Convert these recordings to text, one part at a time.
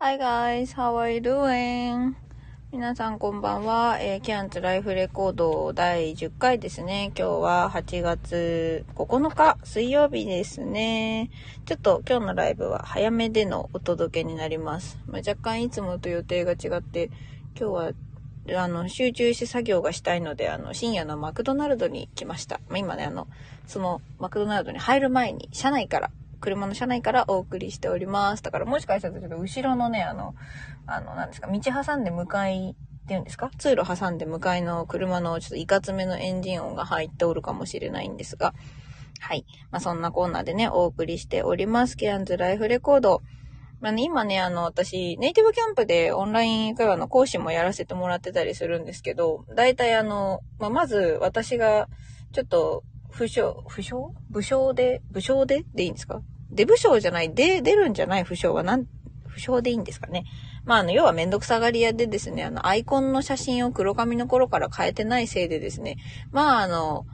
Hi guys, how are you doing? 皆さんこんばんは。えー、キャンツライフレコード第10回ですね。今日は8月9日水曜日ですね。ちょっと今日のライブは早めでのお届けになります。まあ、若干いつもと予定が違って、今日はあの、集中して作業がしたいので、あの、深夜のマクドナルドに来ました。まあ、今ね、あの、そのマクドナルドに入る前に、車内から車の車内からお送りしております。だからもしかしたら後ろのね、あの、あの、なんですか、道挟んで向かいっていうんですか？通路挟んで向かいの車のちょっといかつめのエンジン音が入っておるかもしれないんですが、はい。まあ、そんなコーナーでね、お送りしております。ケアンズライフレコード。まあね、今ね、あの、私、ネイティブキャンプでオンライン会話の講師もやらせてもらってたりするんですけど、大体あの、まあ、まず私が、ちょっと、不詳、不詳？武将で、武将で？でいいんですか？出武将じゃない、で、出るんじゃない？不詳はなん、不詳でいいんですかね？まあ、あの、要はめんどくさがり屋でですね、あの、アイコンの写真を黒髪の頃から変えてないせいでですね、まあ、あの、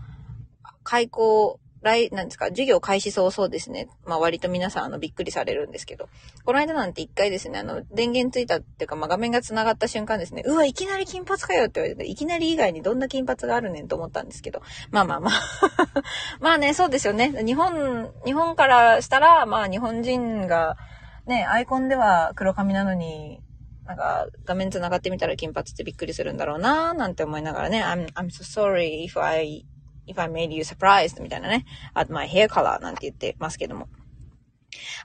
開口、来、なんですか、授業開始早々ですね。まあ割と皆さんあのびっくりされるんですけど。この間なんて一回ですね、あの、電源ついたっていうか、まあ画面が繋がった瞬間ですね、うわ、いきなり金髪かよって言われて、いきなり以外にどんな金髪があるねんと思ったんですけど。まあまあまあ まあね、そうですよね。日本、日本からしたら、まあ日本人が、ね、アイコンでは黒髪なのに、なんか、画面繋がってみたら金髪ってびっくりするんだろうなーなんて思いながらね、I'm, I'm so sorry if I if I made you surprised みたいなね、at my hair color なんて言ってますけども。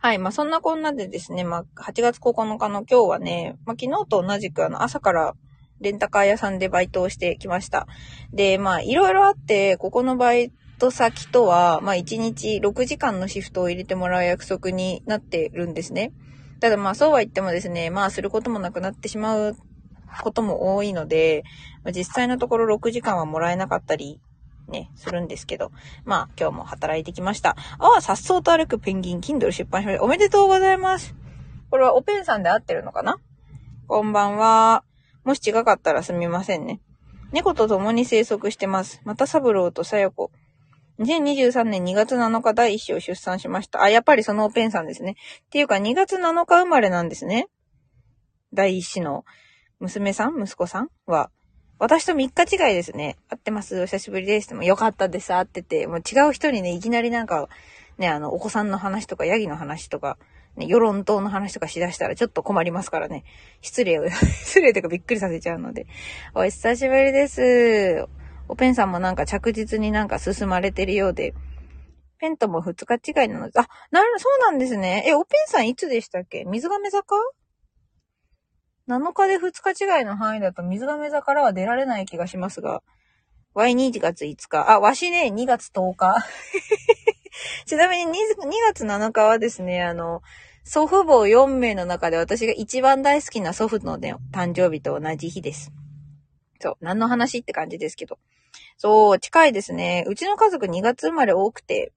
はい。まあ、そんなこんなでですね、まあ、8月9日の今日はね、まあ、昨日と同じくあの、朝からレンタカー屋さんでバイトをしてきました。で、まあ、いろいろあって、ここのバイト先とは、まあ、1日6時間のシフトを入れてもらう約束になってるんですね。ただまあ、そうは言ってもですね、まあ、することもなくなってしまうことも多いので、まあ、実際のところ6時間はもらえなかったりね、するんですけど、まあ、今日も働いてきました。ああ、さっそうと歩くペンギン、Kindle 出版しました。おめでとうございます。これはおペンさんで合ってるのかな？こんばんは。もし違かったらすみませんね。猫と共に生息してます。また三郎とさよこ。2023年2月7日第1子を出産しました。あ、やっぱりそのおペンさんですね。っていうか2月7日生まれなんですね。第1子の娘さん？息子さん？は。私と3日違いですね。会ってます。お久しぶりです。でもよかったです。会ってて。もう違う人にね、いきなりなんか、ね、あの、お子さんの話とか、ヤギの話とか、ね、世論党の話とかしだしたらちょっと困りますからね。失礼を、失礼というかびっくりさせちゃうので。お久しぶりです。おペンさんもなんか着実になんか進まれてるようで。ペンとも2日違いなので、あ、なる、そうなんですね。え、おペンさんいつでしたっけ？水亀坂7日で2日違いの範囲だと水亀座からは出られない気がしますが、Y2 月5日。あ、わしね、2月10日。ちなみに 2, 2月7日はですね、あの、祖父母4名の中で私が一番大好きな祖父のね、誕生日と同じ日です。そう、何の話って感じですけど。そう、近いですね。うちの家族2月生まれ多くて、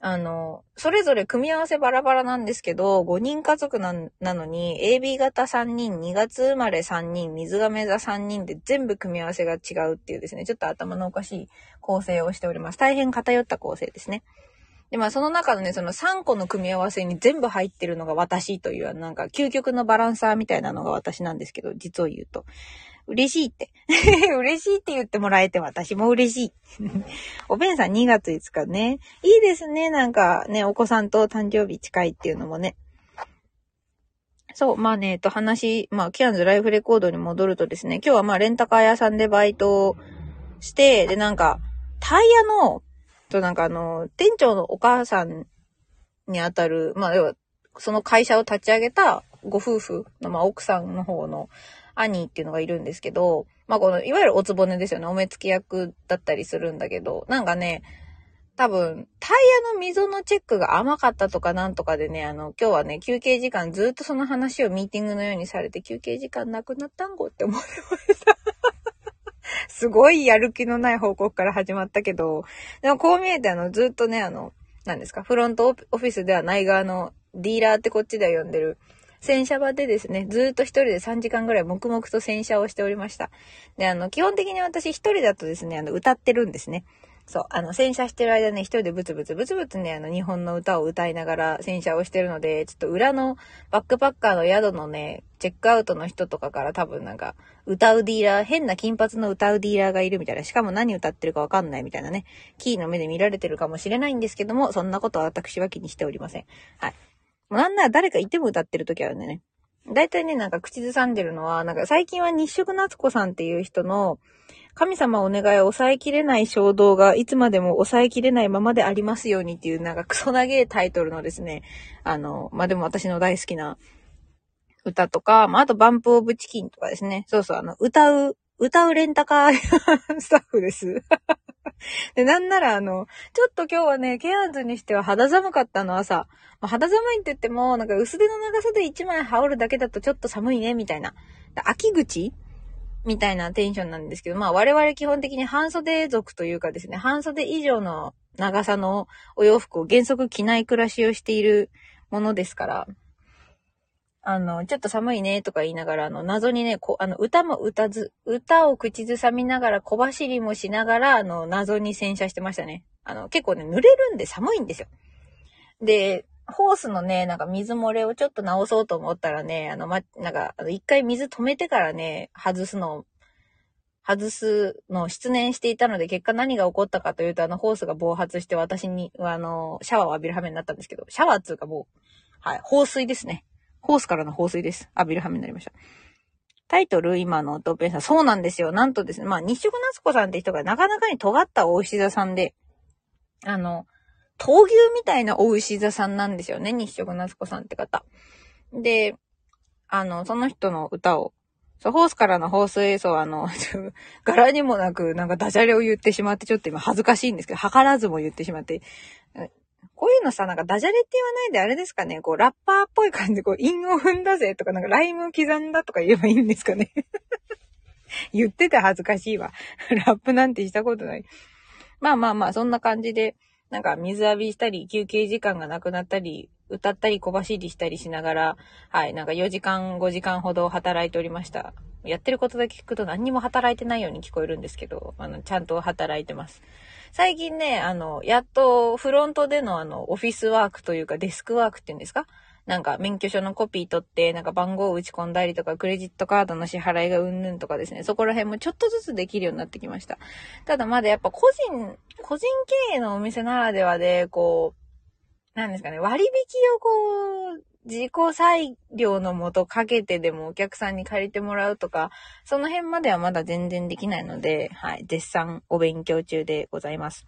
あの、それぞれ組み合わせバラバラなんですけど、5人家族なのに、AB 型3人、2月生まれ3人、水亀座3人で全部組み合わせが違うっていうですね、ちょっと頭のおかしい構成をしております。大変偏った構成ですね。で、まあその中のね、その3個の組み合わせに全部入ってるのが私という、なんか究極のバランサーみたいなのが私なんですけど、実を言うと。嬉しいって。嬉しいって言ってもらえて私も嬉しい。おべんさん2月5日ね。いいですね。なんかね、お子さんと誕生日近いっていうのもね。そう、まあね、えっと話、まあ、キアンズライフレコードに戻るとですね、今日はまあレンタカー屋さんでバイトして、で、なんか、タイヤの、となんかあの、店長のお母さんにあたる、まあ、要は、その会社を立ち上げたご夫婦の、まあ、奥さんの方の、兄っていうのがいるんですけど、まあこの、いわゆるおつぼねですよね。お目付き役だったりするんだけど、なんかね、多分、タイヤの溝のチェックが甘かったとかなんとかでね、あの、今日はね、休憩時間ずっとその話をミーティングのようにされて、休憩時間なくなったんごって思ってました。すごいやる気のない報告から始まったけど、でもこう見えてあの、ずっとね、あの、何ですか、フロントオフィスではない側のディーラーってこっちでは呼んでる洗車場でですね、ずっと一人で3時間ぐらい黙々と洗車をしておりました。で、あの、基本的に私一人だとですね、あの、歌ってるんですね。そう、あの、洗車してる間ね、一人でブツブツブツブツね、あの、日本の歌を歌いながら洗車をしてるので、ちょっと裏のバックパッカーの宿のね、チェックアウトの人とかから多分なんか、歌うディーラー、変な金髪の歌うディーラーがいるみたいな、しかも何歌ってるかわかんないみたいなね、キーの目で見られてるかもしれないんですけども、そんなことは私は気にしておりません。はい。なんなら誰かいても歌ってる時あるんでね。だいたいね、なんか口ずさんでるのは、なんか最近は日食夏子さんっていう人の、神様お願いを抑えきれない衝動がいつまでも抑えきれないままでありますようにっていうなんかクソ長いタイトルのですね、あの、まあ、でも私の大好きな歌とか、まあ、あとバンプオブチキンとかですね。そうそう、あの、歌う、歌うレンタカー スタッフです。で、なんならあの、ちょっと今日はね、ケアンズにしては肌寒かったの朝。ま、肌寒いって言っても、なんか薄手の長袖1枚羽織るだけだとちょっと寒いね、みたいな。秋口みたいなテンションなんですけど、まあ我々基本的に半袖族というかですね、半袖以上の長さのお洋服を原則着ない暮らしをしているものですから、あの、ちょっと寒いねとか言いながら、あの、謎にね、こあの、歌も歌ず、歌を口ずさみながら、小走りもしながら、あの、謎に洗車してましたね。あの、結構ね、濡れるんで寒いんですよ。で、ホースのね、なんか水漏れをちょっと直そうと思ったらね、あの、ま、なんか、一回水止めてからね、外すの、外すの失念していたので、結果何が起こったかというと、あの、ホースが暴発して私に、あの、シャワーを浴びる羽目になったんですけど、シャワーっていうかもう、はい、放水ですね。ホースからの放水です。浴びる羽目になりました。タイトル、今のトッペンさん。そうなんですよ。なんとですね、まあ、日食夏子さんって人がなかなかに尖ったお牛座さんで、あの、闘牛みたいなお牛座さんなんですよね。日食夏子さんって方。で、あの、その人の歌を、そう、ホースからの放水、そう、あの、柄にもなく、なんかダジャレを言ってしまって、ちょっと今恥ずかしいんですけど、図らずも言ってしまって、こういうのさ、なんかダジャレって言わないであれですかね、こう、ラッパーっぽい感じで、こう、韻を踏んだぜとか、なんかライムを刻んだとか言えばいいんですかね。言ってて恥ずかしいわ。ラップなんてしたことない。まあまあまあ、そんな感じで、なんか水浴びしたり、休憩時間がなくなったり、歌ったり小走りしたりしながら、はい、なんか4時間、5時間ほど働いておりました。やってることだけ聞くと何にも働いてないように聞こえるんですけど、あの、ちゃんと働いてます。最近ね、あの、やっとフロントでのあの、オフィスワークというかデスクワークっていうんですか？なんか免許証のコピー取って、なんか番号を打ち込んだりとか、クレジットカードの支払いがうんぬんとかですね、そこら辺もちょっとずつできるようになってきました。ただまだやっぱ個人、個人経営のお店ならではで、こう、なんですかね、割引をこう、自己裁量のもとかけてでもお客さんに借りてもらうとか、その辺まではまだ全然できないので、はい、絶賛お勉強中でございます。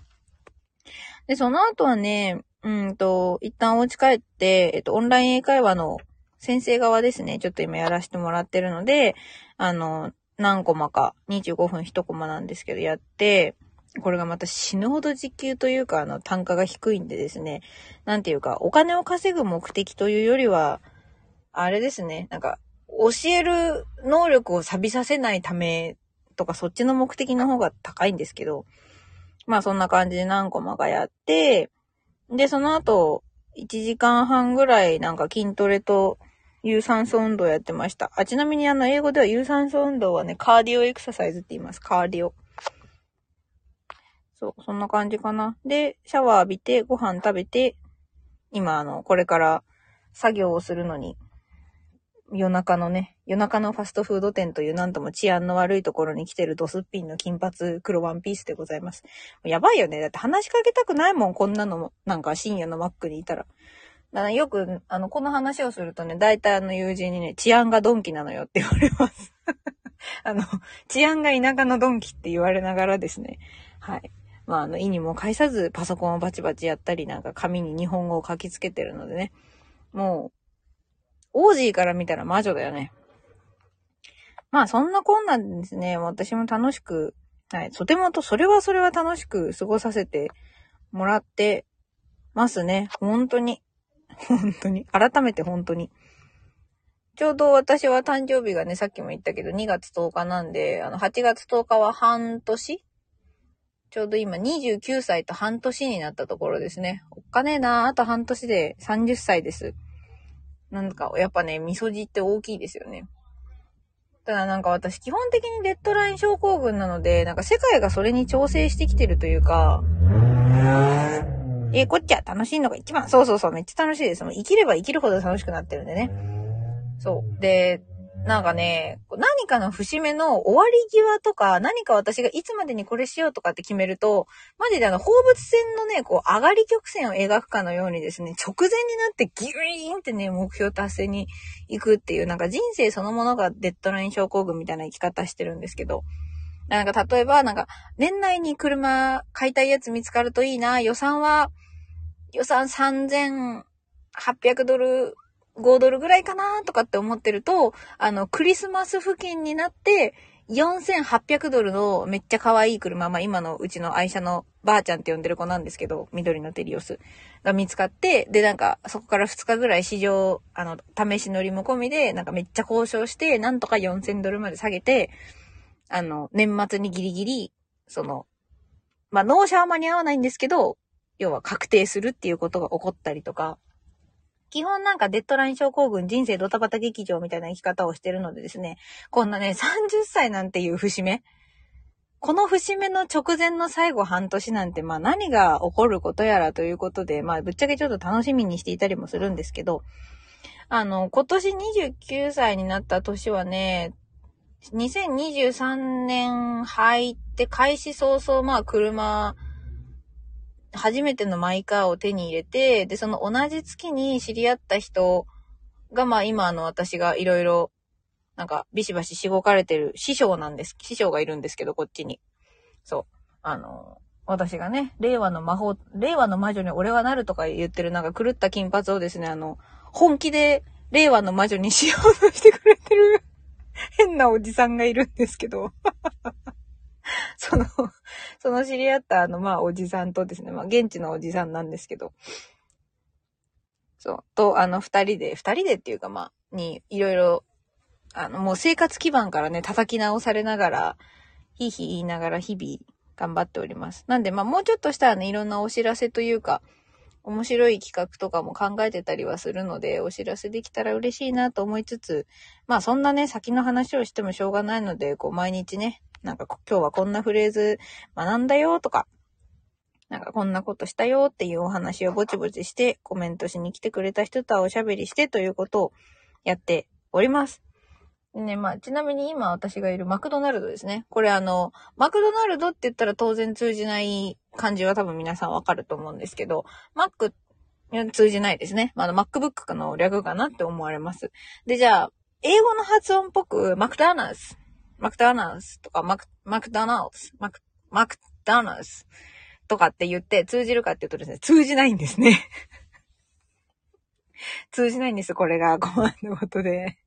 で、その後はね、うんと、一旦お家帰って、えっと、オンライン英会話の先生側ですね、ちょっと今やらせてもらってるので、あの、何コマか、25分1コマなんですけど、やって、これがまた死ぬほど時給というか、あの、単価が低いんでですね、なんていうか、お金を稼ぐ目的というよりは、あれですね、なんか、教える能力を錆びさせないためとか、そっちの目的の方が高いんですけど、まあそんな感じで何コマかやって、で、その後、1時間半ぐらいなんか筋トレと有酸素運動やってました。あ、ちなみにあの、英語では有酸素運動はね、カーディオエクササイズって言います。カーディオ。そう、そんな感じかな。で、シャワー浴びて、ご飯食べて、今、あの、これから作業をするのに、夜中のね、夜中のファストフード店というなんとも治安の悪いところに来てるドスッピンの金髪黒ワンピースでございます。やばいよね。だって話しかけたくないもん、こんなの。なんか深夜のマックにいたら。だからよく、あの、この話をするとね、大体あの友人にね、治安がドンキなのよって言われます。あの、治安が田舎のドンキって言われながらですね。はい。まあ、あの、意にも介さずパソコンをバチバチやったり、なんか紙に日本語を書きつけてるのでね。もう、オージーから見たら魔女だよね。まあ、そんなこんなんですね。私も楽しく、はい、とてもと、それはそれは楽しく過ごさせてもらってますね。本当に。本当に。改めて本当に。ちょうど私は誕生日がね、さっきも言ったけど、2月10日なんで、あの、8月10日は半年ちょうど今29歳と半年になったところですね。おっかねえなあと半年で30歳です。なんか、やっぱね、味噌汁って大きいですよね。ただなんか私基本的にデッドライン症候群なので、なんか世界がそれに調整してきてるというか、えこっちは楽しいのが一番。そうそうそう、めっちゃ楽しいです。もう生きれば生きるほど楽しくなってるんでね。そう。で、なんかね、何かの節目の終わり際とか、何か私がいつまでにこれしようとかって決めると、マジであの、放物線のね、こう、上がり曲線を描くかのようにですね、直前になってギュイーンってね、目標達成に行くっていう、なんか人生そのものがデッドライン症候群みたいな生き方してるんですけど、なんか例えば、なんか、年内に車買いたいやつ見つかるといいな、予算は、予算3800ドル5ドルぐらいかなとかって思ってると、あの、クリスマス付近になって、4800ドルのめっちゃ可愛い車、まあ今のうちの愛車のばあちゃんって呼んでる子なんですけど、緑のテリオスが見つかって、でなんかそこから2日ぐらい市場、あの、試し乗りも込みで、なんかめっちゃ交渉して、なんとか4000ドルまで下げて、あの、年末にギリギリ、その、まあ納車は間に合わないんですけど、要は確定するっていうことが起こったりとか、基本なんかデッドライン症候群人生ドタバタ劇場みたいな生き方をしてるのでですね、こんなね、30歳なんていう節目。この節目の直前の最後半年なんて、まあ何が起こることやらということで、まあぶっちゃけちょっと楽しみにしていたりもするんですけど、あの、今年29歳になった年はね、2023年入って開始早々、まあ車、初めてのマイカーを手に入れて、で、その同じ月に知り合った人が、まあ今の私がいろいろ、なんかビシバシしごかれてる師匠なんです。師匠がいるんですけど、こっちに。そう。あの、私がね、令和の魔法、令和の魔女に俺はなるとか言ってるなんか狂った金髪をですね、あの、本気で令和の魔女にしようとしてくれてる変なおじさんがいるんですけど その、その知り合ったあの、まあ、おじさんとですね、まあ、現地のおじさんなんですけど、そう、と、あの、二人で、二人でっていうか、まあ、に、いろいろ、あの、もう生活基盤からね、叩き直されながら、ひいひい言いながら日々頑張っております。なんで、まあ、もうちょっとしたらね、いろんなお知らせというか、面白い企画とかも考えてたりはするので、お知らせできたら嬉しいなと思いつつ、まあそんなね、先の話をしてもしょうがないので、こう毎日ね、なんか今日はこんなフレーズ学んだよとか、なんかこんなことしたよっていうお話をぼちぼちしてコメントしに来てくれた人とはおしゃべりしてということをやっております。ね、まあ、ちなみに今私がいるマクドナルドですね。これあの、マクドナルドって言ったら当然通じない感じは多分皆さんわかると思うんですけど、マック通じないですね。まあ、MacBook の略かなって思われます。で、じゃあ、英語の発音っぽく、マクダーナーズマクドナルズとかマク、マクドナルズ、マク、マクドナルズとかって言って通じるかっていうとですね、通じないんですね。通じないんです、これが。困ることで。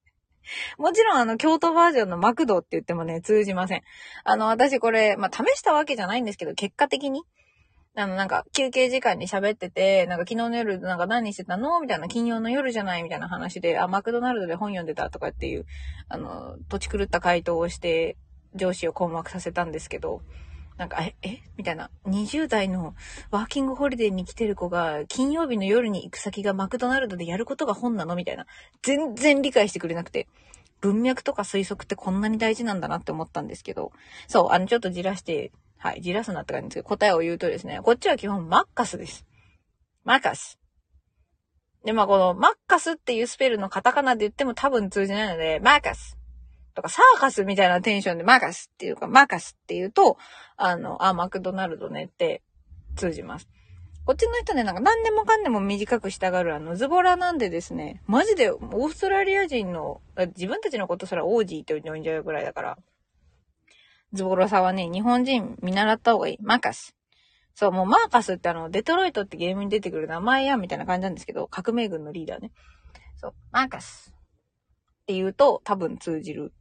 もちろんあの、京都バージョンのマクドって言ってもね、通じません。あの、私これ、まあ、試したわけじゃないんですけど、結果的に、あの、なんか、休憩時間に喋ってて、なんか昨日の夜、なんか何してたのみたいな、金曜の夜じゃないみたいな話で、あ、マクドナルドで本読んでたとかっていう、あの、土地狂った回答をして、上司を困惑させたんですけど、なんか、え、え？みたいな。20代のワーキングホリデーに来てる子が、金曜日の夜に行く先がマクドナルドでやることが本なのみたいな。全然理解してくれなくて。文脈とか推測ってこんなに大事なんだなって思ったんですけど。そう、あの、ちょっとじらして、はい、じらすなって感じですけど、答えを言うとですね、こっちは基本マッカスです。マッカス。で、まあ、このマッカスっていうスペルのカタカナで言っても多分通じないので、マーカス。とか、サーカスみたいなテンションでマーカスっていうか、マーカスっていうと、あの、あ、マクドナルドねって通じます。こっちの人ね、なんか何でもかんでも短くしたがるあの、ズボラなんでですね、マジでオーストラリア人の、自分たちのことすらオージーって呼んじゃうぐらいだから、ズボロさんはね、日本人見習った方がいい。マーカス。そう、もうマーカスってあの、デトロイトってゲームに出てくる名前や、みたいな感じなんですけど、革命軍のリーダーね。そう、マーカス。って言うと多分通じる。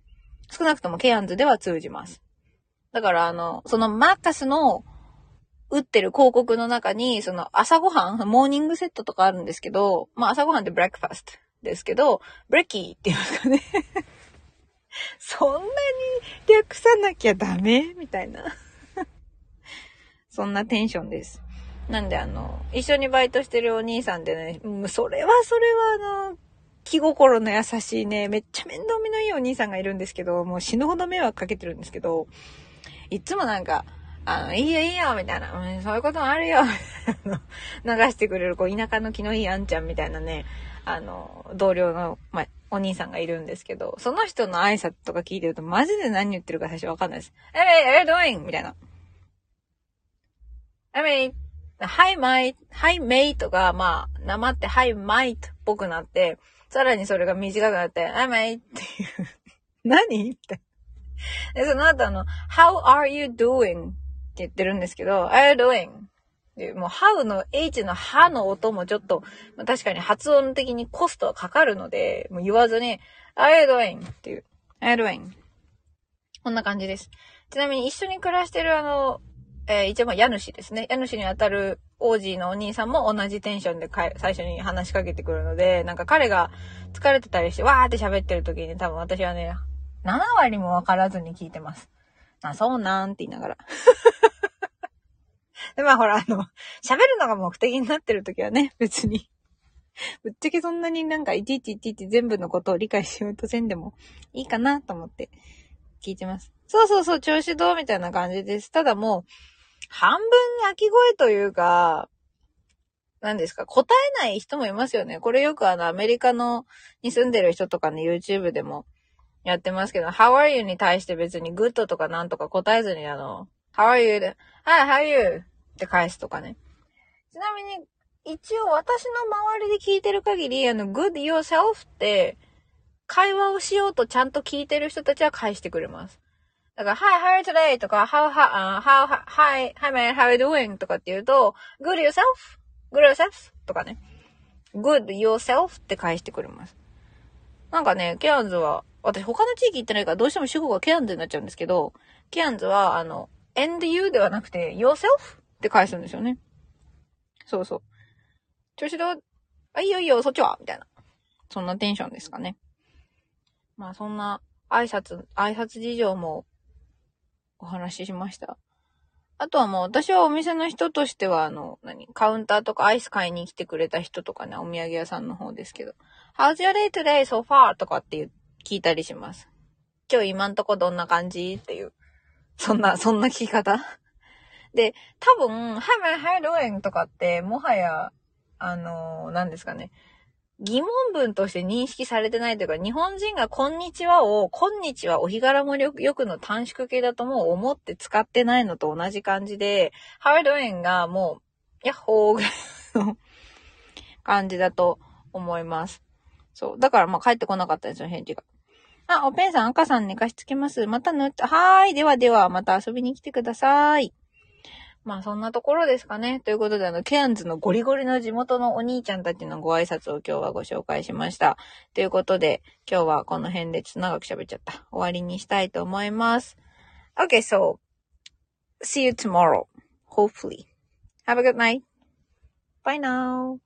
少なくともケアンズでは通じます。だからあの、そのマーカスの打ってる広告の中に、その朝ごはん、モーニングセットとかあるんですけど、まあ朝ごはんって breakfast ですけど、 brekkie って言いますかね そんなに略さなきゃダメ？みたいな。そんなテンションです。なんであの、一緒にバイトしてるお兄さんでね、それはそれはあの、気心の優しいね、めっちゃ面倒見のいいお兄さんがいるんですけど、もう死ぬほど迷惑かけてるんですけど、いつもなんか、あの、いいよいいよ、みたいな、うん、そういうこともあるよ、流してくれる、こう、田舎の気のいいあんちゃんみたいなね、あの、同僚の、まあ、お兄さんがいるんですけど、その人の挨拶とか聞いてると、マジで何言ってるか最初わかんないです。Hey, how are you doing? みたいな。I mean, Hi, mate, Hi, mate が、まあ、なまって Hi, mate っぽくなって、さらにそれが短くなって、I, mate っていう 何って。で、その後あの、How are you doing? って言ってるんですけど、Are you doing? で、もう、how の h の歯の音もちょっと、まあ、確かに発音的にコストはかかるので、もう言わずに、Are you doing? っていう。Are you doing? こんな感じです。ちなみに一緒に暮らしてるあの、えー、一応まあ家主ですね。家主にあたる王子のお兄さんも同じテンションで最初に話しかけてくるので、なんか彼が疲れてたりして、わーって喋ってる時に多分私はね、7割もわからずに聞いてます。あ、そうなんって言いながら。で、まあほら、あの、喋るのが目的になってる時はね、別に。ぶっちゃけそんなになんかいちいちいちいち全部のことを理解しようとせんでもいいかなと思って聞いてます。そうそうそう、調子どうみたいな感じです。ただもう、半分泣き声というか、何ですか、答えない人もいますよね。これよくあの、アメリカの、に住んでる人とかね、YouTube でもやってますけど、How are you に対して別に good とかなんとか答えずにあの、How are you? で、Hi, how are you? って返すとかね。ちなみに、一応私の周りで聞いてる限り、あの、good yourself って、会話をしようとちゃんと聞いてる人たちは返してくれます。だから、Hi, how are you today? とか、How, how, how, hi, hi man, how are you doing? とかって言うと、Good yourself? Good yourself? とかね。Good yourself? って返してくれます。なんかね、ケアンズは、私他の地域行ってないからどうしても主語がケアンズになっちゃうんですけど、ケアンズは、あの、and you ではなくて、yourself? って返すんですよね。そうそう。調子どう？あ、いいよいいよ、そっちは？みたいな。そんなテンションですかね。まあそんな挨拶、挨拶事情もお話ししました。あとはもう私はお店の人としてはあの、何？カウンターとかアイス買いに来てくれた人とかね、お土産屋さんの方ですけど。How's your day today so far? とかって聞いたりします。今日今んとこどんな感じ？っていう。そんな、そんな聞き方？で、多分、Hi, man, how you doing? とかって、もはや、あのー、何ですかね。疑問文として認識されてないというか、日本人がこんにちはを、こんにちはお日柄もよくの短縮形だともう思って使ってないのと同じ感じで、How are you doing? がもう、ヤッホーぐらいの感じだと思います。そう。だからまあ帰ってこなかったんですよ、返事が。あ、おペンさん、赤さん寝かしつけます。またぬったはーい。ではでは、また遊びに来てください。まあそんなところですかね。ということで、あの、ケアンズのゴリゴリの地元のお兄ちゃんたちのご挨拶を今日はご紹介しました。ということで、今日はこの辺でちょっと長く喋っちゃった。終わりにしたいと思います。Okay, so, see you tomorrow. Hopefully. Have a good night. Bye now.